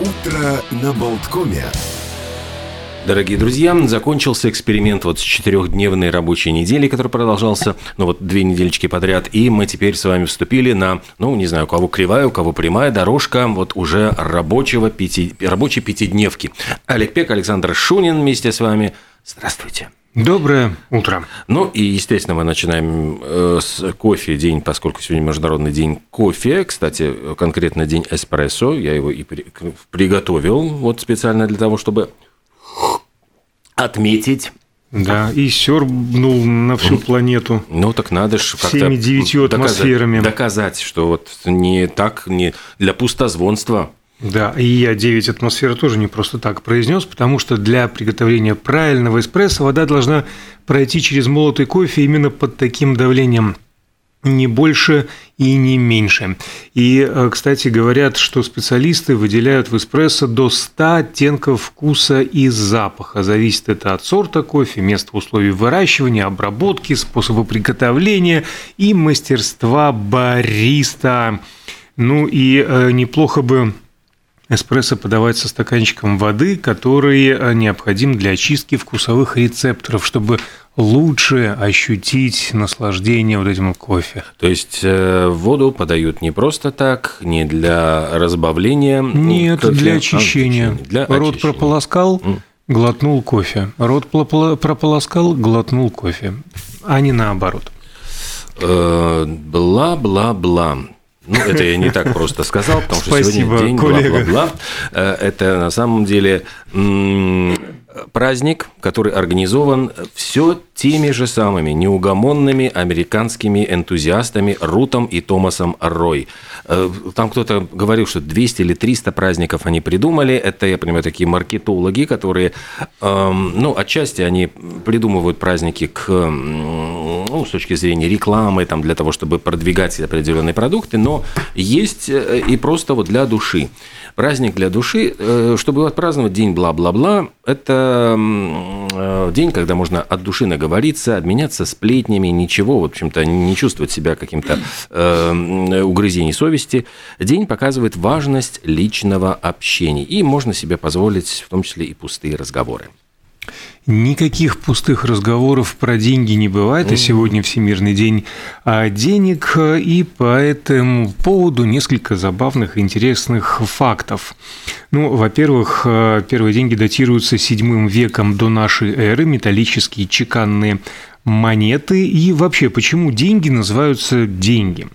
Утро на Болткоме. Дорогие друзья, закончился эксперимент вот с четырехдневной рабочей недели, который продолжался, ну вот две недельечки подряд, и мы теперь с вами вступили на, ну не знаю, у кого кривая, у кого прямая дорожка вот уже рабочего пяти, рабочей пятидневки. Олег Пек, Александр Шунин вместе с вами. Здравствуйте. Доброе утро. Ну и, естественно, мы начинаем э, с кофе день, поскольку сегодня Международный день кофе. Кстати, конкретно день эспрессо. Я его и при, приготовил вот специально для того, чтобы отметить да, и сербнул на всю планету. Ну, так надо же как-то Всеми девятью атмосферами. Доказать, доказать, что вот не так, не для пустозвонства. Да, и я 9 атмосфер тоже не просто так произнес, потому что для приготовления правильного эспрессо вода должна пройти через молотый кофе именно под таким давлением не больше и не меньше. И, э, кстати, говорят, что специалисты выделяют в эспрессо до 100 оттенков вкуса и запаха. Зависит это от сорта кофе, места условий выращивания, обработки, способа приготовления и мастерства бариста. Ну и э, неплохо бы эспрессо подавать со стаканчиком воды, который э, необходим для очистки вкусовых рецепторов, чтобы лучше ощутить наслаждение вот этим кофе. То есть э, воду подают не просто так, не для разбавления? Нет, кофе, для очищения. А, для Рот очищения. прополоскал, mm. глотнул кофе. Рот прополоскал, глотнул кофе. А не наоборот. Э, бла-бла-бла. Ну, это я не так просто сказал, потому что Спасибо, сегодня день бла-бла-бла. Э, это на самом деле праздник, который организован все теми же самыми неугомонными американскими энтузиастами Рутом и Томасом Рой. Э, там кто-то говорил, что 200 или 300 праздников они придумали. Это, я понимаю, такие маркетологи, которые, эм, ну, отчасти они придумывают праздники к, ну, с точки зрения рекламы, там, для того, чтобы продвигать определенные продукты, но есть э, и просто вот для души. Праздник для души, э, чтобы отпраздновать день бла-бла-бла, это день, когда можно от души наговориться, обменяться сплетнями, ничего, в общем-то, не чувствовать себя каким-то э, угрызений совести, день показывает важность личного общения. И можно себе позволить в том числе и пустые разговоры. Никаких пустых разговоров про деньги не бывает, а сегодня Всемирный день денег, и по этому поводу несколько забавных и интересных фактов. Ну, во-первых, первые деньги датируются седьмым веком до нашей эры, металлические чеканные монеты. И вообще, почему деньги называются деньги?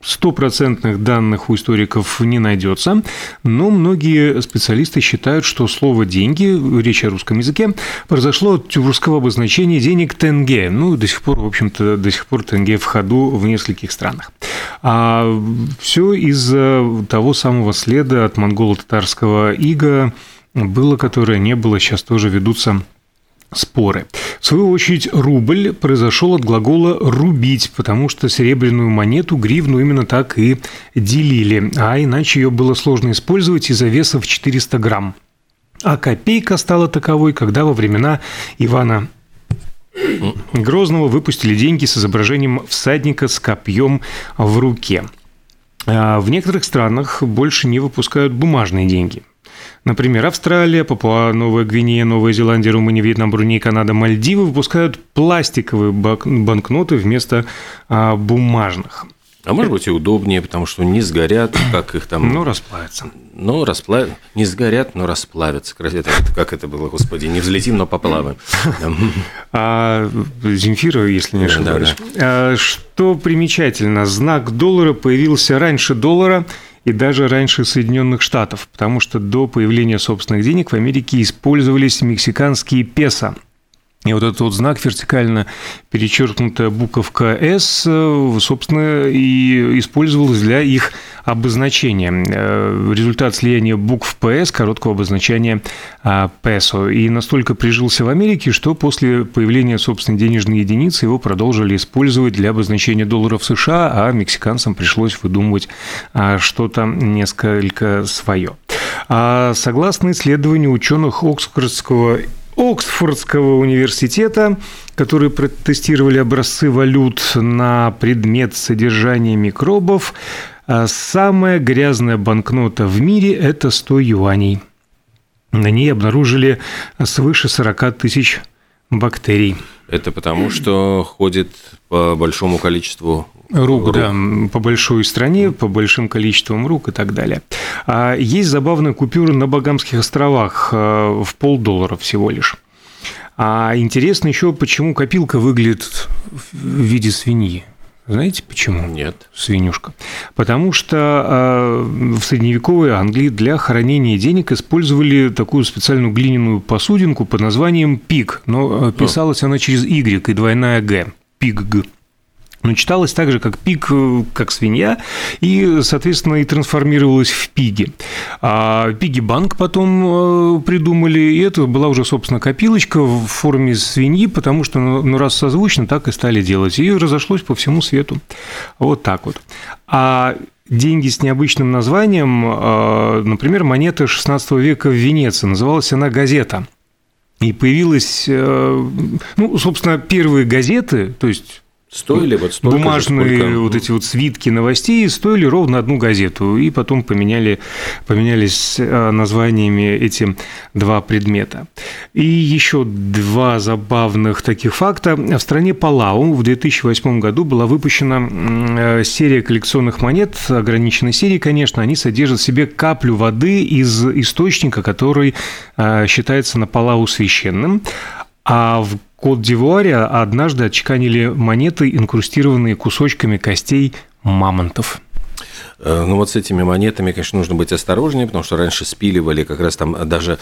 Стопроцентных данных у историков не найдется, но многие специалисты считают, что слово «деньги», речь о русском языке, произошло от тюркского обозначения денег «тенге». Ну, до сих пор, в общем-то, до сих пор «тенге» в ходу в нескольких странах. А все из-за того самого следа от монголо-татарского ига было, которое не было, сейчас тоже ведутся споры. В свою очередь, рубль произошел от глагола «рубить», потому что серебряную монету, гривну именно так и делили, а иначе ее было сложно использовать из-за веса в 400 грамм. А копейка стала таковой, когда во времена Ивана Грозного выпустили деньги с изображением всадника с копьем в руке. А в некоторых странах больше не выпускают бумажные деньги. Например, Австралия, Папуа, Новая Гвинея, Новая Зеландия, Румыния, Вьетнам, Бруней, Канада, Мальдивы выпускают пластиковые банкноты вместо а, бумажных. А может быть и удобнее, потому что не сгорят, как их там... Ну, расплавятся. Ну, расплавят. Не сгорят, но расплавятся. Это, как это было, господи, не взлетим, но поплаваем. А Земфира, если не ошибаюсь. А, что примечательно, знак доллара появился раньше доллара – и даже раньше Соединенных Штатов, потому что до появления собственных денег в Америке использовались мексиканские песо – и вот этот вот знак вертикально перечеркнутая буковка «С», э, собственно, и использовалась для их обозначения. Э, результат слияния букв «ПС», короткого обозначения а, «песо». И настолько прижился в Америке, что после появления собственной денежной единицы его продолжили использовать для обозначения долларов США, а мексиканцам пришлось выдумывать а, что-то несколько свое. А согласно исследованию ученых Оксфордского Оксфордского университета, которые протестировали образцы валют на предмет содержания микробов, А самая грязная банкнота в мире – это 100 юаней. На ней обнаружили свыше 40 тысяч бактерий. Это потому, что ходит по большому количеству Рук, рук, да, по большой стране, по большим количествам рук и так далее. А есть забавная купюра на Багамских островах э, в полдоллара всего лишь. А интересно еще, почему копилка выглядит в виде свиньи. Знаете почему? Нет. Свинюшка. Потому что э, в средневековой Англии для хранения денег использовали такую специальную глиняную посудинку под названием пик, но э, писалась она через Y и двойная Г. Пиг. Но читалось так же, как пик, э, как свинья, и, соответственно, и трансформировалась в пиги. А пиги банк потом э, придумали, и это была уже, собственно, копилочка в форме свиньи, потому что, ну, ну, раз созвучно, так и стали делать. И разошлось по всему свету. Вот так вот. А деньги с необычным названием, э, например, монета XVI века в Венеции, называлась она «Газета». И появилась, ну, собственно, первые газеты, то есть Стоили вот столько Бумажные же, сколько... вот эти вот свитки новостей стоили ровно одну газету, и потом поменяли, поменялись э, названиями эти два предмета. И еще два забавных таких факта. В стране Палау в 2008 году была выпущена э, серия коллекционных монет, ограниченной серии, конечно, они содержат в себе каплю воды из источника, который э, считается на Палау священным. А в Кот-д'Ивуаре однажды отчеканили монеты, инкрустированные кусочками костей мамонтов. Э, ну вот с этими монетами, конечно, нужно быть осторожнее, потому что раньше спиливали как раз там даже,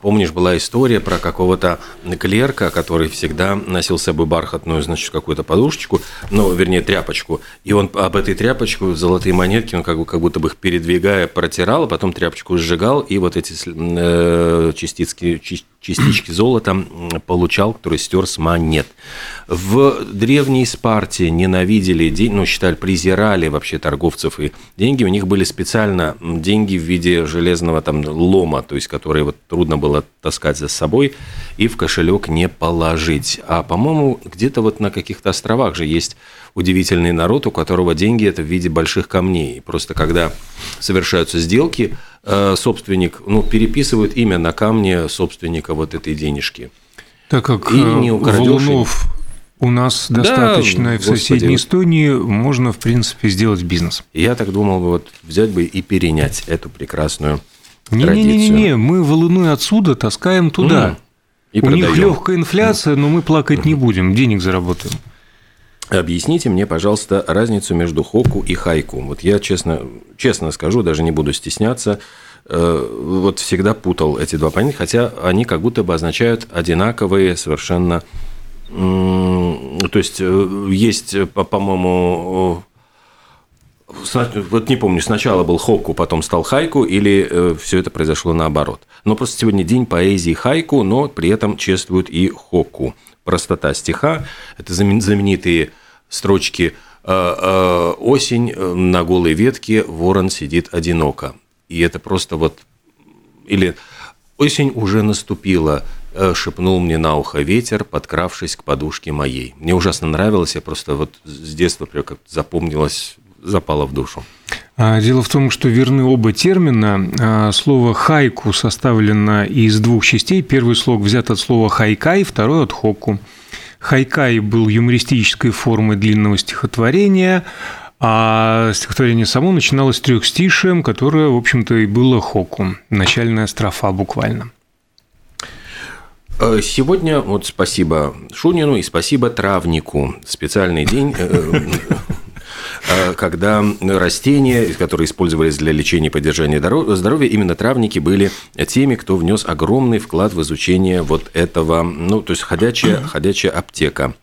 помнишь, была история про какого-то клерка, который всегда носил с собой бархатную, значит, какую-то подушечку, ну, вернее, тряпочку, и он об этой тряпочку, золотые монетки, он как, бы, как будто бы их передвигая протирал, а потом тряпочку сжигал, и вот эти э, частички, частички золота получал, который стер с монет. В древней Спарте ненавидели, ну, считали, презирали вообще торговцев и деньги. У них были специально деньги в виде железного там лома, то есть которые вот трудно было таскать за собой и в кошелек не положить. А, по-моему, где-то вот на каких-то островах же есть удивительный народ, у которого деньги это в виде больших камней. Просто когда совершаются сделки, собственник, ну, переписывают имя на камне собственника вот этой денежки. Так как и не э, Валунов у нас достаточно, да, в соседней. Эстонии можно, в принципе, сделать бизнес. Я так думал, вот взять бы и перенять эту прекрасную Не-не-не, мы валуны отсюда таскаем туда. Mm. И У продаем. них легкая инфляция, но мы плакать не будем, денег заработаем. Объясните мне, пожалуйста, разницу между хоку и хайку. Вот я честно, честно скажу, даже не буду стесняться, э, вот всегда путал эти два понятия, хотя они как будто бы означают одинаковые совершенно то есть э, есть, э, по-моему, вот не помню, сначала был хоку, потом стал хайку, или все это произошло наоборот. Но просто сегодня день поэзии хайку, но при этом чествуют и хоку. Простота стиха – это знаменитые строчки «Осень на голой ветке, ворон сидит одиноко». И это просто вот… Или «Осень уже наступила, Э, шепнул мне на ухо ветер, подкравшись к подушке моей. Мне ужасно нравилось, я просто вот с детства прям как запомнилось, запало в душу. А, дело в том, что верны оба термина. А, слово «хайку» составлено из двух частей. Первый слог взят от слова «хайкай», второй – от «хоку». Хайкай был юмористической формой длинного стихотворения, а стихотворение само начиналось трехстишием, которое, в общем-то, и было хоку, начальная строфа буквально. Э, сегодня вот спасибо Шунину и спасибо травнику. Специальный день э, когда растения, которые использовались для лечения и поддержания здоровья, именно травники были теми, кто внес огромный вклад в изучение вот этого, ну, то есть ходячая, ходячая аптека.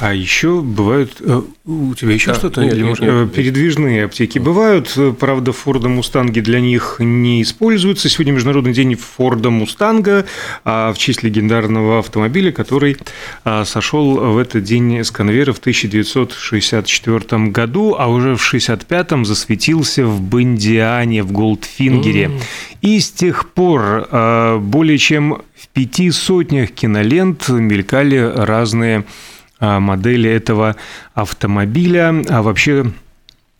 А еще бывают... Э, у тебя еще да, что-то? Нет, нет, нет, Передвижные аптеки бывают. Правда, Форда Мустанги для них не используются. Сегодня Международный день Форда Мустанга а в честь легендарного автомобиля, который а, сошел в этот день с конвейера в 1964 году, а уже в 1965 засветился в Бондиане, в Голдфингере. Mm. И с тех пор а, более чем в пяти сотнях кинолент мелькали разные модели этого автомобиля. А вообще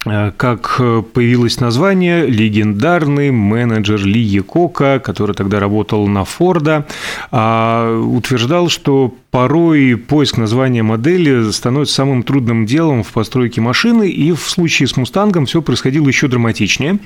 Э, как э, появилось название, легендарный менеджер Ли Якока, который тогда работал на Форда, а, утверждал, что порой поиск названия модели становится самым трудным делом в постройке машины, и в случае с «Мустангом» все происходило еще драматичнее.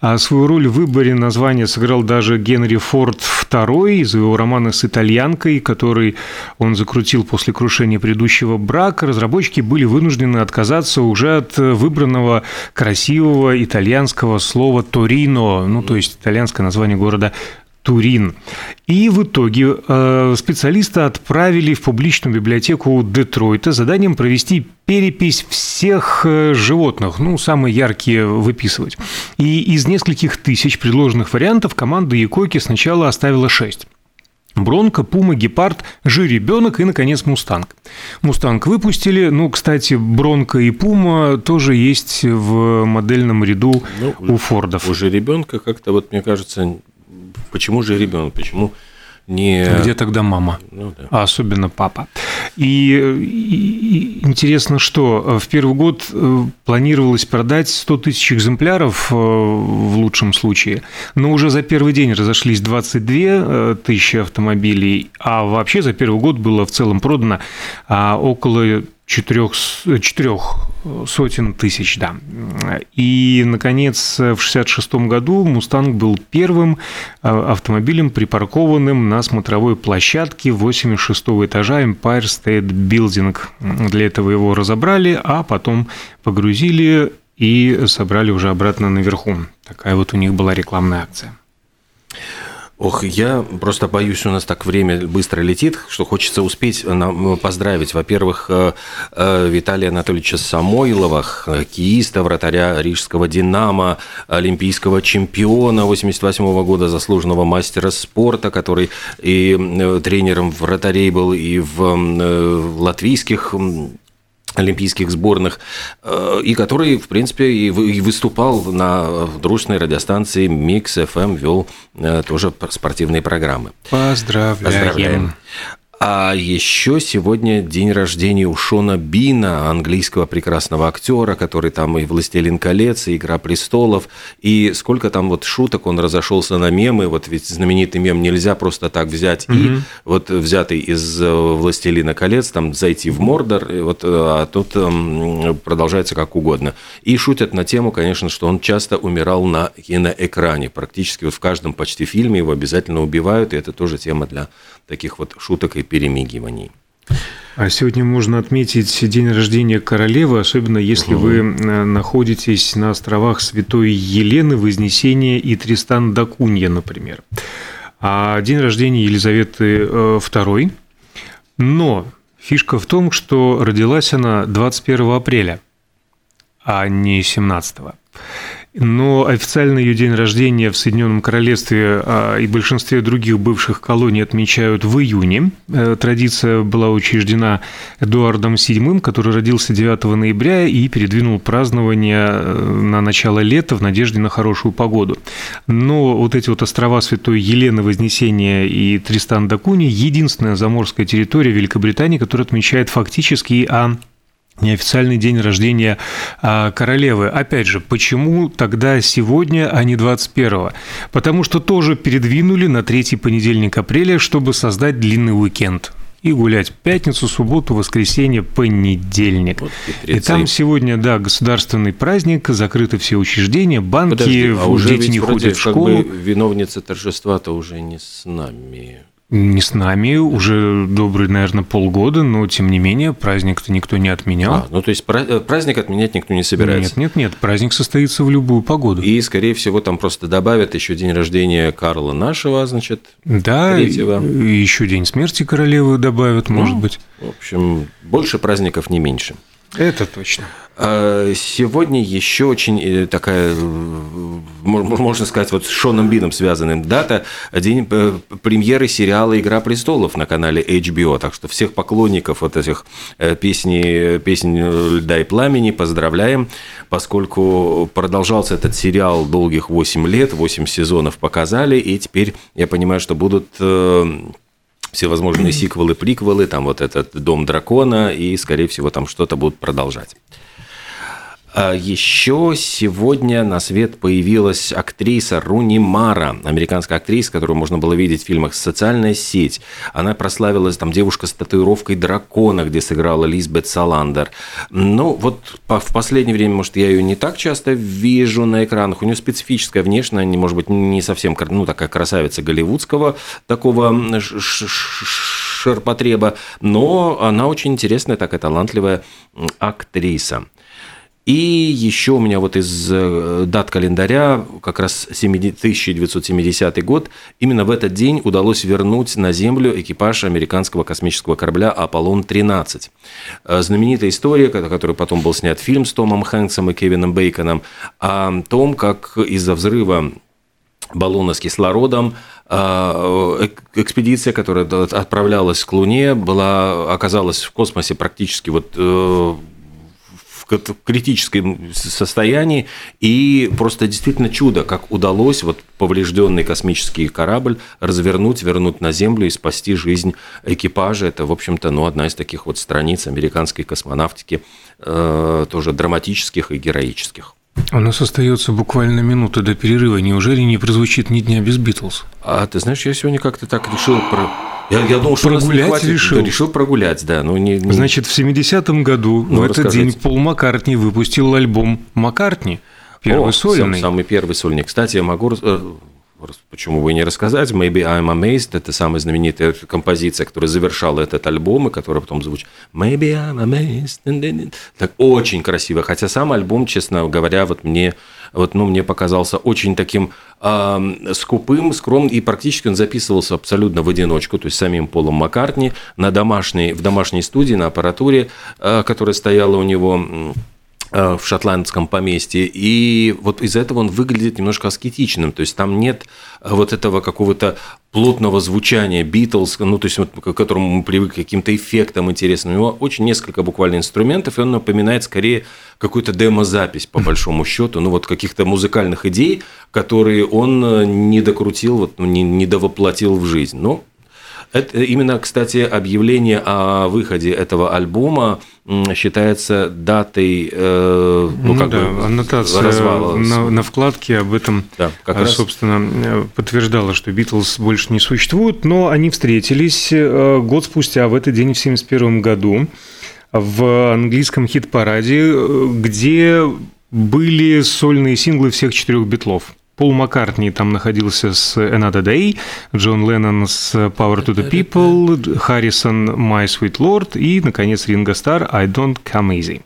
А свою роль в выборе названия сыграл даже Генри Форд II из его романа с итальянкой, который он закрутил после крушения предыдущего брака. Разработчики были вынуждены отказаться уже от выбранного красивого итальянского слова «торино», ну, то есть итальянское название города Турин. И в итоге э, специалисты отправили в публичную библиотеку Детройта заданием провести перепись всех э, животных, ну, самые яркие выписывать. И из нескольких тысяч предложенных вариантов команда Якокки сначала оставила шесть. Бронко, Пума, Гепард, Жеребенок и, наконец, Мустанг. Мустанг выпустили. Ну, кстати, Бронко и Пума тоже есть в модельном ряду ну, у Фордов. У Жеребенка как-то, вот мне кажется, Почему жеребенок? Почему не... Где тогда мама? Ну, да. А особенно папа. И, и интересно, что в первый год э, планировалось продать 100 тысяч экземпляров э, в лучшем случае, но уже за первый день разошлись 22 э, тысячи автомобилей, а вообще за первый год было в целом продано а, около четырех, четырех сотен тысяч, да. И, наконец, в 1966 году «Мустанг» был первым а, автомобилем, припаркованным на смотровой площадке 86 этажа Empire State Building. Для этого его разобрали, а потом погрузили и собрали уже обратно наверху. Такая вот у них была рекламная акция. Ох, я просто боюсь, у нас так время быстро летит, что хочется успеть нам поздравить, во-первых, э, э, Виталия Анатольевича Самойлова, хоккеиста, вратаря рижского «Динамо», олимпийского чемпиона 88 года, заслуженного мастера спорта, который и э, тренером вратарей был, и в латвийских олимпийских сборных, э, и который, в принципе, и выступал на дружной радиостанции Микс FM, вел э, тоже спортивные программы. Поздравляем. Поздравляем. А еще сегодня день рождения у Шона Бина, английского прекрасного актера, который там и «Властелин колец», и «Игра престолов», и сколько там вот шуток он разошелся на мемы, вот ведь знаменитый мем нельзя просто так взять угу. и вот взятый из э, «Властелина колец», там зайти в Мордор, и вот, э, а тут эм, продолжается как угодно. И шутят на тему, конечно, что он часто умирал на киноэкране, практически вот в каждом почти фильме его обязательно убивают, и это тоже тема для таких вот шуток и перемигиваний. А сегодня можно отметить день рождения королевы, особенно если угу. вы э, находитесь на островах Святой Елены, Вознесения и Тристан да Кунья, например. А день рождения Елизаветы II. Э, Но фишка в том, что родилась она 21 апреля, а не 17 но официально ее день рождения в Соединенном Королевстве а, и большинстве других бывших колоний отмечают в июне. Э, традиция была учреждена Эдуардом VII, который родился 9 ноября и передвинул празднование э, на начало лета в надежде на хорошую погоду. Но вот эти вот острова Святой Елены, Вознесения и Тристан да Куни – единственная заморская территория Великобритании, которая отмечает фактически, а неофициальный день рождения а, королевы. Опять же, почему тогда сегодня, а не 21 Потому что тоже передвинули на третий понедельник апреля, чтобы создать длинный уикенд и гулять пятницу, субботу, воскресенье, понедельник. Вот и там сегодня, да, государственный праздник, закрыты все учреждения, банки, Подожди, а уже дети не ходят в школу. Как бы виновница торжества-то уже не с нами не с нами уже добрый, наверное, полгода, но тем не менее праздник-то никто не отменял. А, ну то есть э, праздник отменять никто не собирается. Нет, нет, нет, праздник состоится в любую погоду. И, скорее всего, там просто добавят еще день рождения Карла нашего, значит, да, третьего. и еще день смерти королевы добавят, ну, может быть. В общем, больше праздников, не меньше. Это точно. А, сегодня еще очень э, такая, можно сказать, вот с Шоном Бином связанным дата, день э, премьеры сериала «Игра престолов» на канале HBO. Так что всех поклонников вот этих э, песни, песен «Льда и пламени» поздравляем, поскольку продолжался этот сериал долгих 8 лет, 8 сезонов показали, и теперь я понимаю, что будут всевозможные сиквелы, приквелы, там вот этот «Дом дракона», и, скорее всего, там что-то будут продолжать. А еще сегодня на свет появилась актриса Руни Мара, американская актриса, которую можно было видеть в фильмах «Социальная сеть». Она прославилась, там, девушка с татуировкой дракона, где сыграла Лизбет Саландер. Ну, вот в последнее время, может, я ее не так часто вижу на экранах. У нее специфическая внешность, не может быть, не совсем, ну, такая красавица голливудского такого ширпотреба, но она очень интересная, такая талантливая актриса. И еще у меня вот из э, дат календаря, как раз 1970 год, именно в этот день удалось вернуть на Землю экипаж американского космического корабля «Аполлон-13». Э, знаменитая история, который потом был снят фильм с Томом Хэнксом и Кевином Бейконом, о том, как из-за взрыва баллона с кислородом. Э, экспедиция, которая отправлялась к Луне, была, оказалась в космосе практически вот в критическом состоянии, и просто действительно чудо, как удалось вот поврежденный космический корабль развернуть, вернуть на Землю и спасти жизнь экипажа. Это, в общем-то, ну, одна из таких вот страниц американской космонавтики, э, тоже драматических и героических. У нас остается буквально минута до перерыва. Неужели не прозвучит ни дня без Битлз? А ты знаешь, я сегодня как-то так решил про я, я думал, что прогулять решил. Да, решил прогулять, да. Ну, не, не... Значит, в 70-м году ну, в этот день Пол Маккартни выпустил альбом «Маккартни». Первый О, сольный. Самый первый сольник. Кстати, я могу э, почему бы и не рассказать. Maybe I'm Amazed – это самая знаменитая композиция, которая завершала этот альбом, и которая потом звучит Maybe I'm Amazed. Так очень красиво. Хотя сам альбом, честно говоря, вот мне, вот, ну, мне показался очень таким э, скупым, скромным, и практически он записывался абсолютно в одиночку, то есть самим Полом Маккартни на домашней, в домашней студии, на аппаратуре, э, которая стояла у него в шотландском поместье, и вот из этого он выглядит немножко аскетичным, то есть там нет э, вот этого какого-то плотного звучания Битлз, ну, то есть вот, к которому мы привыкли, к каким-то эффектам интересным. У него очень несколько буквально инструментов, и он напоминает скорее какую-то демозапись, по большому счету, ну, вот каких-то музыкальных идей, которые он э, не докрутил, вот, ну, не, не довоплотил в жизнь. Но это именно, кстати, объявление о выходе этого альбома считается датой, э, ну, ну как да, бы аннотация развала. На, на вкладке об этом, да, как э, собственно, раз... Э, подтверждала, что Битлз больше не существует, но они встретились э, год спустя, в этот день, в 1971 году, в английском хит-параде, где были сольные синглы всех четырех битлов. Пол Маккартни там находился с Another Day, Джон Леннон с Power to the People, Харрисон My Sweet Lord и, наконец, Ринго Стар I Don't Come Easy.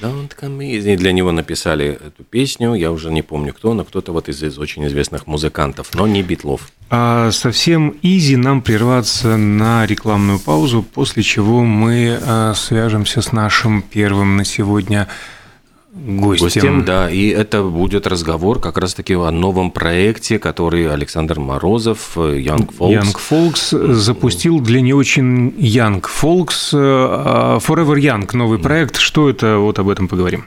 Don't Come Easy. Для него написали эту песню, я уже не помню кто, но кто-то вот из, из очень известных музыкантов, но не Битлов. А совсем easy нам прерваться на рекламную паузу, после чего мы а, свяжемся с нашим первым на сегодня гостем. гостем. Да, и это будет разговор как раз-таки о новом проекте, который Александр Морозов, э, Young Folks. Young Folks запустил для не очень Young Folks э, Forever Young, новый проект. Что это? Вот об этом поговорим.